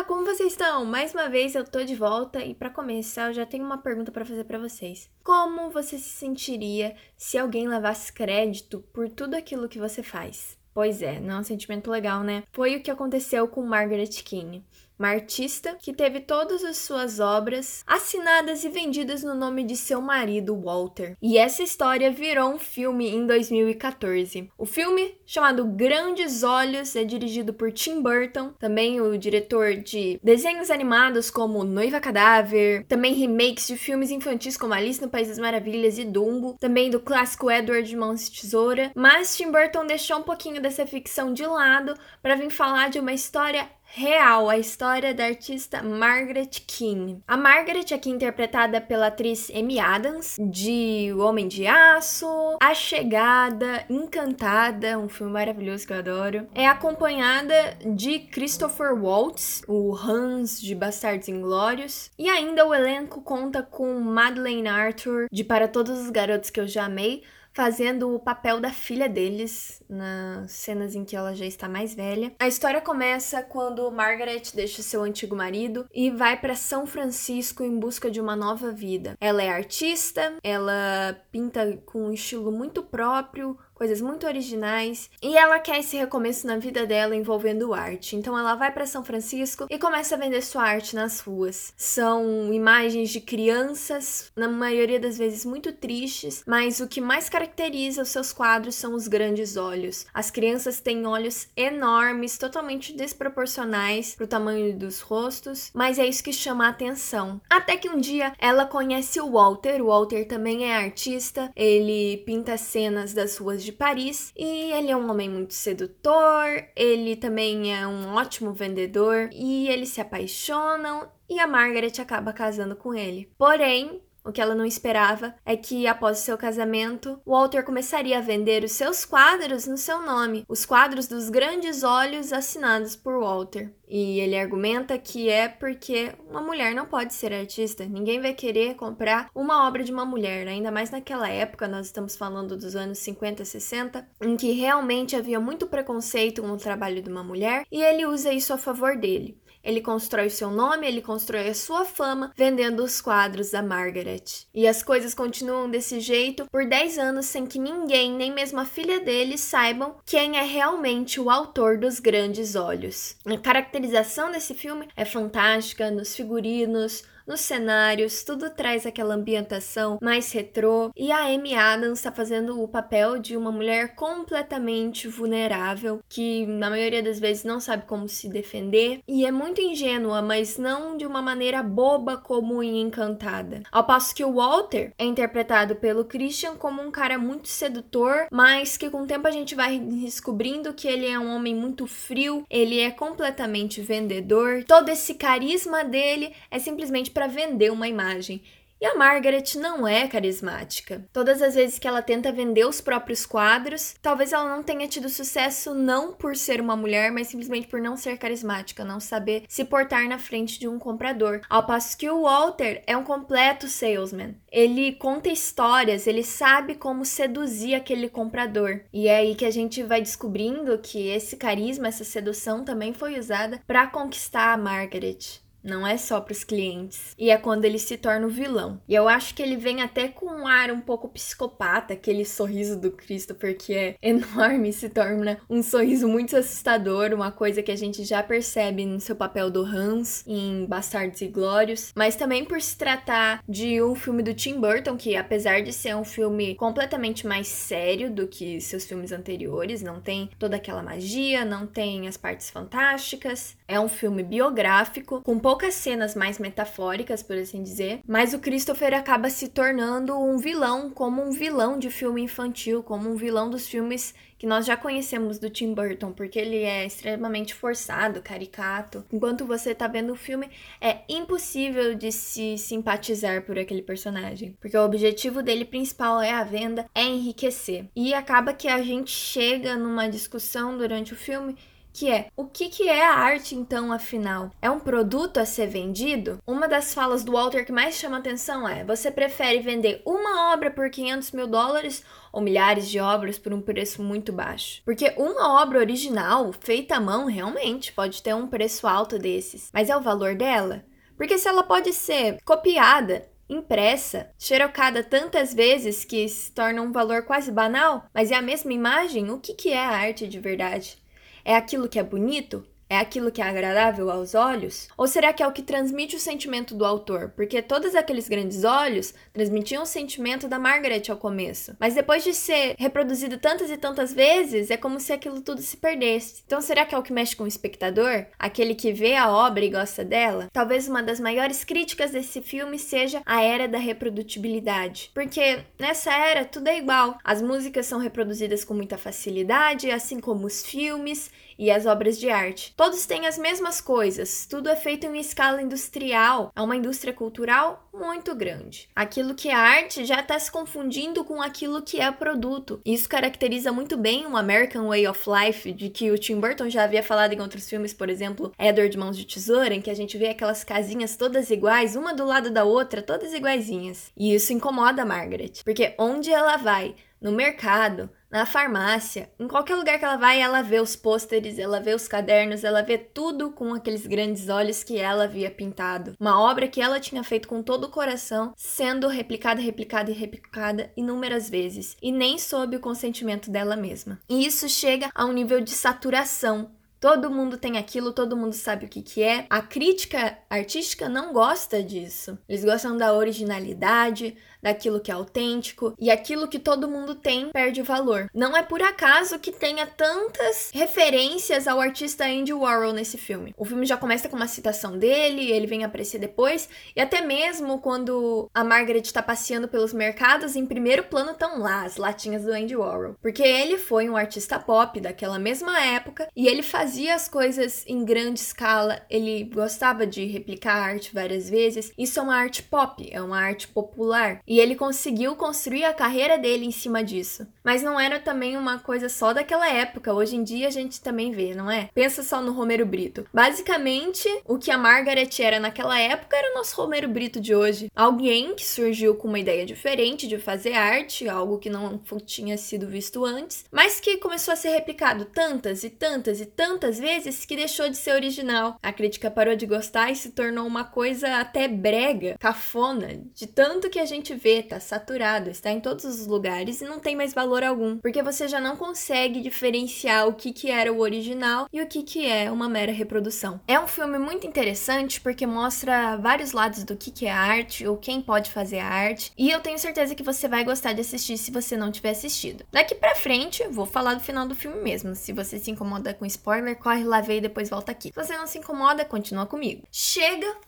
Olá, como vocês estão? Mais uma vez eu tô de volta e para começar eu já tenho uma pergunta para fazer para vocês. Como você se sentiria se alguém levasse crédito por tudo aquilo que você faz? Pois é, não é um sentimento legal, né? Foi o que aconteceu com Margaret King uma artista que teve todas as suas obras assinadas e vendidas no nome de seu marido, Walter. E essa história virou um filme em 2014. O filme, chamado Grandes Olhos, é dirigido por Tim Burton, também o diretor de desenhos animados como Noiva Cadáver, também remakes de filmes infantis como Alice no País das Maravilhas e Dumbo, também do clássico Edward de Mãos Tesoura. Mas Tim Burton deixou um pouquinho dessa ficção de lado para vir falar de uma história real a história da artista Margaret King. A Margaret, aqui interpretada pela atriz Amy Adams, de O Homem de Aço, A Chegada, Encantada, um filme maravilhoso que eu adoro, é acompanhada de Christopher Waltz, o Hans de Bastardos Inglórios, e ainda o elenco conta com Madeleine Arthur, de Para Todos os Garotos que eu já amei, fazendo o papel da filha deles nas cenas em que ela já está mais velha. A história começa quando Margaret deixa seu antigo marido e vai para São Francisco em busca de uma nova vida. Ela é artista, ela pinta com um estilo muito próprio, coisas muito originais, e ela quer esse recomeço na vida dela envolvendo arte. Então ela vai para São Francisco e começa a vender sua arte nas ruas. São imagens de crianças, na maioria das vezes muito tristes, mas o que mais caracteriza os seus quadros são os grandes olhos. As crianças têm olhos enormes, totalmente desproporcionais pro tamanho dos rostos, mas é isso que chama a atenção. Até que um dia ela conhece o Walter. O Walter também é artista, ele pinta cenas das ruas de de Paris e ele é um homem muito sedutor, ele também é um ótimo vendedor e eles se apaixonam e a Margaret acaba casando com ele. Porém, o que ela não esperava é que, após seu casamento, Walter começaria a vender os seus quadros no seu nome, os quadros dos grandes olhos assinados por Walter. E ele argumenta que é porque uma mulher não pode ser artista. Ninguém vai querer comprar uma obra de uma mulher, ainda mais naquela época, nós estamos falando dos anos 50, 60, em que realmente havia muito preconceito com o trabalho de uma mulher, e ele usa isso a favor dele. Ele constrói seu nome, ele constrói a sua fama vendendo os quadros da Margaret. E as coisas continuam desse jeito por 10 anos sem que ninguém, nem mesmo a filha dele, saibam quem é realmente o autor dos Grandes Olhos. A caracterização desse filme é fantástica nos figurinos, nos cenários, tudo traz aquela ambientação mais retrô. E a Amy Adams está fazendo o papel de uma mulher completamente vulnerável, que na maioria das vezes não sabe como se defender e é muito ingênua, mas não de uma maneira boba como em Encantada. Ao passo que o Walter é interpretado pelo Christian como um cara muito sedutor, mas que com o tempo a gente vai descobrindo que ele é um homem muito frio, ele é completamente vendedor. Todo esse carisma dele é simplesmente para vender uma imagem. E a Margaret não é carismática. Todas as vezes que ela tenta vender os próprios quadros, talvez ela não tenha tido sucesso não por ser uma mulher, mas simplesmente por não ser carismática, não saber se portar na frente de um comprador. Ao passo que o Walter é um completo salesman. Ele conta histórias, ele sabe como seduzir aquele comprador. E é aí que a gente vai descobrindo que esse carisma, essa sedução também foi usada para conquistar a Margaret. Não é só para os clientes. E é quando ele se torna o vilão. E eu acho que ele vem até com um ar um pouco psicopata, aquele sorriso do Christopher que é enorme, se torna um sorriso muito assustador, uma coisa que a gente já percebe no seu papel do Hans em Bastardos e Glórios, mas também por se tratar de um filme do Tim Burton que apesar de ser um filme completamente mais sério do que seus filmes anteriores, não tem toda aquela magia, não tem as partes fantásticas, é um filme biográfico com poucas cenas mais metafóricas, por assim dizer, mas o Christopher acaba se tornando um vilão, como um vilão de filme infantil, como um vilão dos filmes que nós já conhecemos do Tim Burton, porque ele é extremamente forçado, caricato. Enquanto você tá vendo o filme, é impossível de se simpatizar por aquele personagem, porque o objetivo dele principal é a venda, é enriquecer. E acaba que a gente chega numa discussão durante o filme que é o que, que é a arte então, afinal? É um produto a ser vendido? Uma das falas do Walter que mais chama atenção é: você prefere vender uma obra por 500 mil dólares ou milhares de obras por um preço muito baixo? Porque uma obra original, feita à mão, realmente pode ter um preço alto desses, mas é o valor dela? Porque se ela pode ser copiada, impressa, xerocada tantas vezes que se torna um valor quase banal, mas é a mesma imagem, o que, que é a arte de verdade? É aquilo que é bonito? É aquilo que é agradável aos olhos? Ou será que é o que transmite o sentimento do autor? Porque todos aqueles grandes olhos transmitiam o sentimento da Margaret ao começo. Mas depois de ser reproduzido tantas e tantas vezes, é como se aquilo tudo se perdesse. Então será que é o que mexe com o espectador? Aquele que vê a obra e gosta dela? Talvez uma das maiores críticas desse filme seja a era da reprodutibilidade. Porque nessa era tudo é igual. As músicas são reproduzidas com muita facilidade, assim como os filmes e as obras de arte. Todos têm as mesmas coisas, tudo é feito em escala industrial, é uma indústria cultural muito grande. Aquilo que é arte já está se confundindo com aquilo que é produto. Isso caracteriza muito bem o American Way of Life, de que o Tim Burton já havia falado em outros filmes, por exemplo, Edward Mãos de Tesoura, em que a gente vê aquelas casinhas todas iguais, uma do lado da outra, todas iguaizinhas. E isso incomoda a Margaret, porque onde ela vai, no mercado, na farmácia, em qualquer lugar que ela vai, ela vê os pôsteres, ela vê os cadernos, ela vê tudo com aqueles grandes olhos que ela havia pintado. Uma obra que ela tinha feito com todo o coração, sendo replicada, replicada e replicada inúmeras vezes, e nem sob o consentimento dela mesma. E isso chega a um nível de saturação Todo mundo tem aquilo, todo mundo sabe o que, que é. A crítica artística não gosta disso. Eles gostam da originalidade, daquilo que é autêntico e aquilo que todo mundo tem perde valor. Não é por acaso que tenha tantas referências ao artista Andy Warhol nesse filme. O filme já começa com uma citação dele, ele vem aparecer depois, e até mesmo quando a Margaret está passeando pelos mercados, em primeiro plano estão lá as latinhas do Andy Warhol, porque ele foi um artista pop daquela mesma época e ele fazia as coisas em grande escala, ele gostava de replicar a arte várias vezes. Isso é uma arte pop, é uma arte popular. E ele conseguiu construir a carreira dele em cima disso. Mas não era também uma coisa só daquela época. Hoje em dia a gente também vê, não é? Pensa só no Romero Brito. Basicamente, o que a Margaret era naquela época era o nosso Romero Brito de hoje. Alguém que surgiu com uma ideia diferente de fazer arte, algo que não tinha sido visto antes, mas que começou a ser replicado tantas e tantas e tantas vezes que deixou de ser original. A crítica parou de gostar e se tornou uma coisa até brega, cafona, de tanto que a gente vê, tá saturado, está em todos os lugares e não tem mais valor algum, porque você já não consegue diferenciar o que, que era o original e o que, que é uma mera reprodução. É um filme muito interessante porque mostra vários lados do que, que é arte ou quem pode fazer arte, e eu tenho certeza que você vai gostar de assistir se você não tiver assistido. Daqui pra frente, vou falar do final do filme mesmo. Se você se incomoda com spoiler, corre lá ver e depois volta aqui. Se você não se incomoda, continua comigo.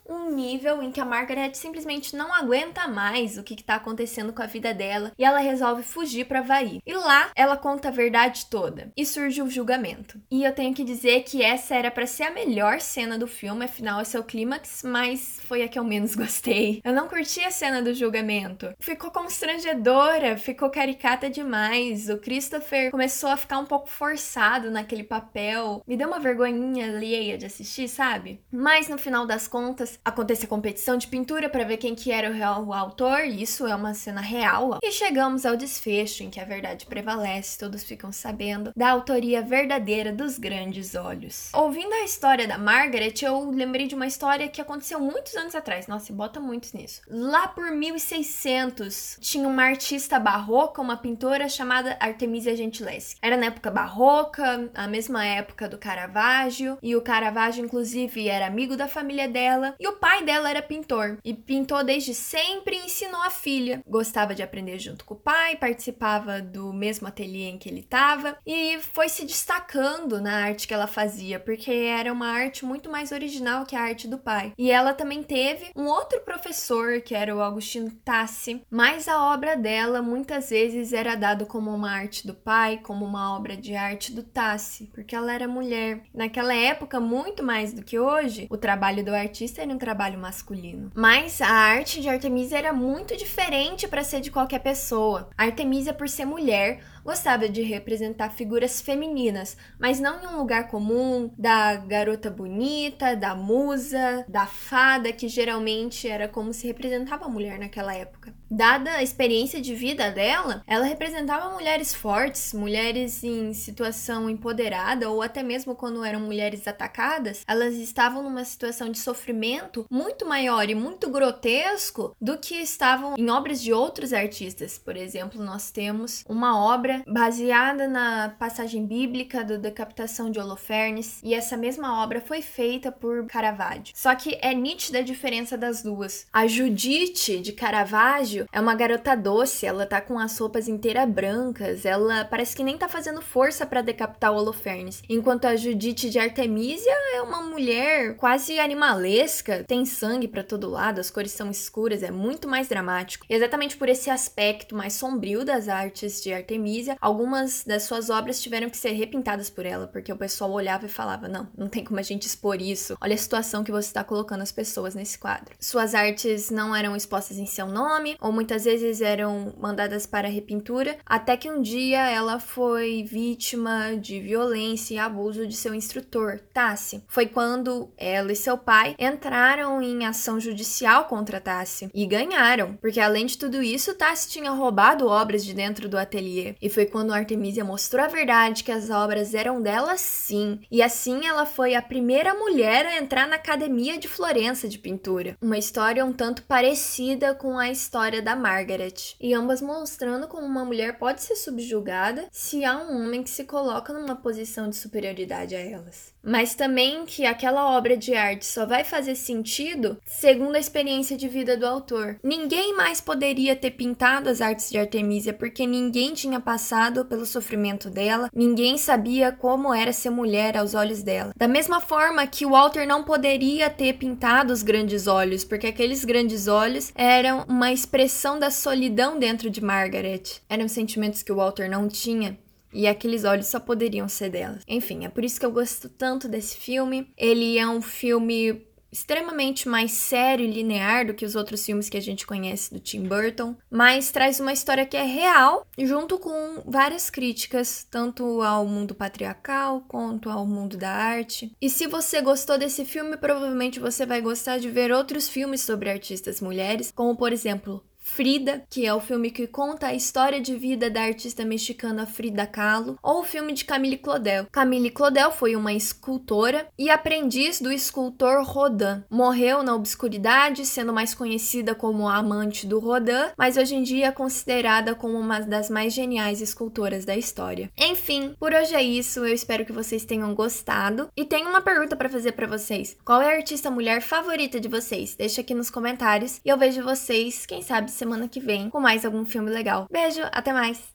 Um nível em que a Margaret simplesmente não aguenta mais o que, que tá acontecendo com a vida dela e ela resolve fugir para Havaí. E lá ela conta a verdade toda e surge o julgamento. E eu tenho que dizer que essa era para ser a melhor cena do filme, afinal esse é o clímax, mas foi a que eu menos gostei. Eu não curti a cena do julgamento. Ficou constrangedora, ficou caricata demais. O Christopher começou a ficar um pouco forçado naquele papel. Me deu uma vergonhinha alheia de assistir, sabe? Mas no final das contas, acontece a competição de pintura para ver quem que era o real autor, isso é uma cena real. E chegamos ao desfecho em que a verdade prevalece, todos ficam sabendo da autoria verdadeira dos grandes olhos. Ouvindo a história da Margaret, eu lembrei de uma história que aconteceu muitos anos atrás. Nossa, bota muitos nisso. Lá por 1600, tinha uma artista barroca, uma pintora chamada Artemisia Gentileschi. Era na época barroca, a mesma época do Caravaggio, e o Caravaggio inclusive era amigo da família dela, e o pai dela era pintor e pintou desde sempre e ensinou a filha. Gostava de aprender junto com o pai, participava do mesmo ateliê em que ele estava e foi se destacando na arte que ela fazia, porque era uma arte muito mais original que a arte do pai. E ela também teve um outro professor, que era o Agostino Tassi, mas a obra dela muitas vezes era dado como uma arte do pai, como uma obra de arte do Tassi, porque ela era mulher mulher. Naquela época, muito mais do que hoje, o trabalho do artista era um trabalho masculino. Mas a arte de Artemisia era muito diferente para ser de qualquer pessoa. Artemisia, por ser mulher, gostava de representar figuras femininas, mas não em um lugar comum da garota bonita, da musa, da fada, que geralmente era como se representava a mulher naquela época. Dada a experiência de vida dela, ela representava mulheres fortes, mulheres em situação empoderada ou até mesmo quando eram mulheres atacadas, elas estavam numa situação de sofrimento muito maior e muito grotesco do que estavam em obras de outros artistas. Por exemplo, nós temos uma obra obra baseada na passagem bíblica da decapitação de Holofernes, e essa mesma obra foi feita por Caravaggio. Só que é nítida a diferença das duas. A Judite de Caravaggio é uma garota doce, ela tá com as roupas inteiras brancas, ela parece que nem tá fazendo força para decapitar Holofernes, enquanto a Judite de Artemisia é uma mulher quase animalesca, tem sangue para todo lado, as cores são escuras, é muito mais dramático. E exatamente por esse aspecto mais sombrio das artes de Artemisia algumas das suas obras tiveram que ser repintadas por ela, porque o pessoal olhava e falava: não, não tem como a gente expor isso. Olha a situação que você está colocando as pessoas nesse quadro. Suas artes não eram expostas em seu nome, ou muitas vezes eram mandadas para repintura, até que um dia ela foi vítima de violência e abuso de seu instrutor, Tassi. Foi quando ela e seu pai entraram em ação judicial contra Tassi e ganharam, porque além de tudo isso, Tassi tinha roubado obras de dentro do ateliê e foi quando Artemisia mostrou a verdade que as obras eram dela sim. E assim ela foi a primeira mulher a entrar na Academia de Florença de Pintura. Uma história um tanto parecida com a história da Margaret. E ambas mostrando como uma mulher pode ser subjugada se há um homem que se coloca numa posição de superioridade a elas. Mas também que aquela obra de arte só vai fazer sentido segundo a experiência de vida do autor. Ninguém mais poderia ter pintado as artes de Artemisia porque ninguém tinha passado pelo sofrimento dela, ninguém sabia como era ser mulher aos olhos dela. Da mesma forma que Walter não poderia ter pintado os grandes olhos, porque aqueles grandes olhos eram uma expressão da solidão dentro de Margaret. Eram sentimentos que o Walter não tinha. E aqueles olhos só poderiam ser dela. Enfim, é por isso que eu gosto tanto desse filme. Ele é um filme extremamente mais sério e linear do que os outros filmes que a gente conhece do Tim Burton, mas traz uma história que é real, junto com várias críticas, tanto ao mundo patriarcal quanto ao mundo da arte. E se você gostou desse filme, provavelmente você vai gostar de ver outros filmes sobre artistas mulheres, como por exemplo Frida, que é o filme que conta a história de vida da artista mexicana Frida Kahlo, ou o filme de Camille Claudel. Camille Claudel foi uma escultora e aprendiz do escultor Rodin. Morreu na obscuridade, sendo mais conhecida como a amante do Rodin, mas hoje em dia é considerada como uma das mais geniais escultoras da história. Enfim, por hoje é isso. Eu espero que vocês tenham gostado e tenho uma pergunta para fazer para vocês. Qual é a artista mulher favorita de vocês? Deixa aqui nos comentários e eu vejo vocês, quem sabe semana que vem com mais algum filme legal. Beijo, até mais!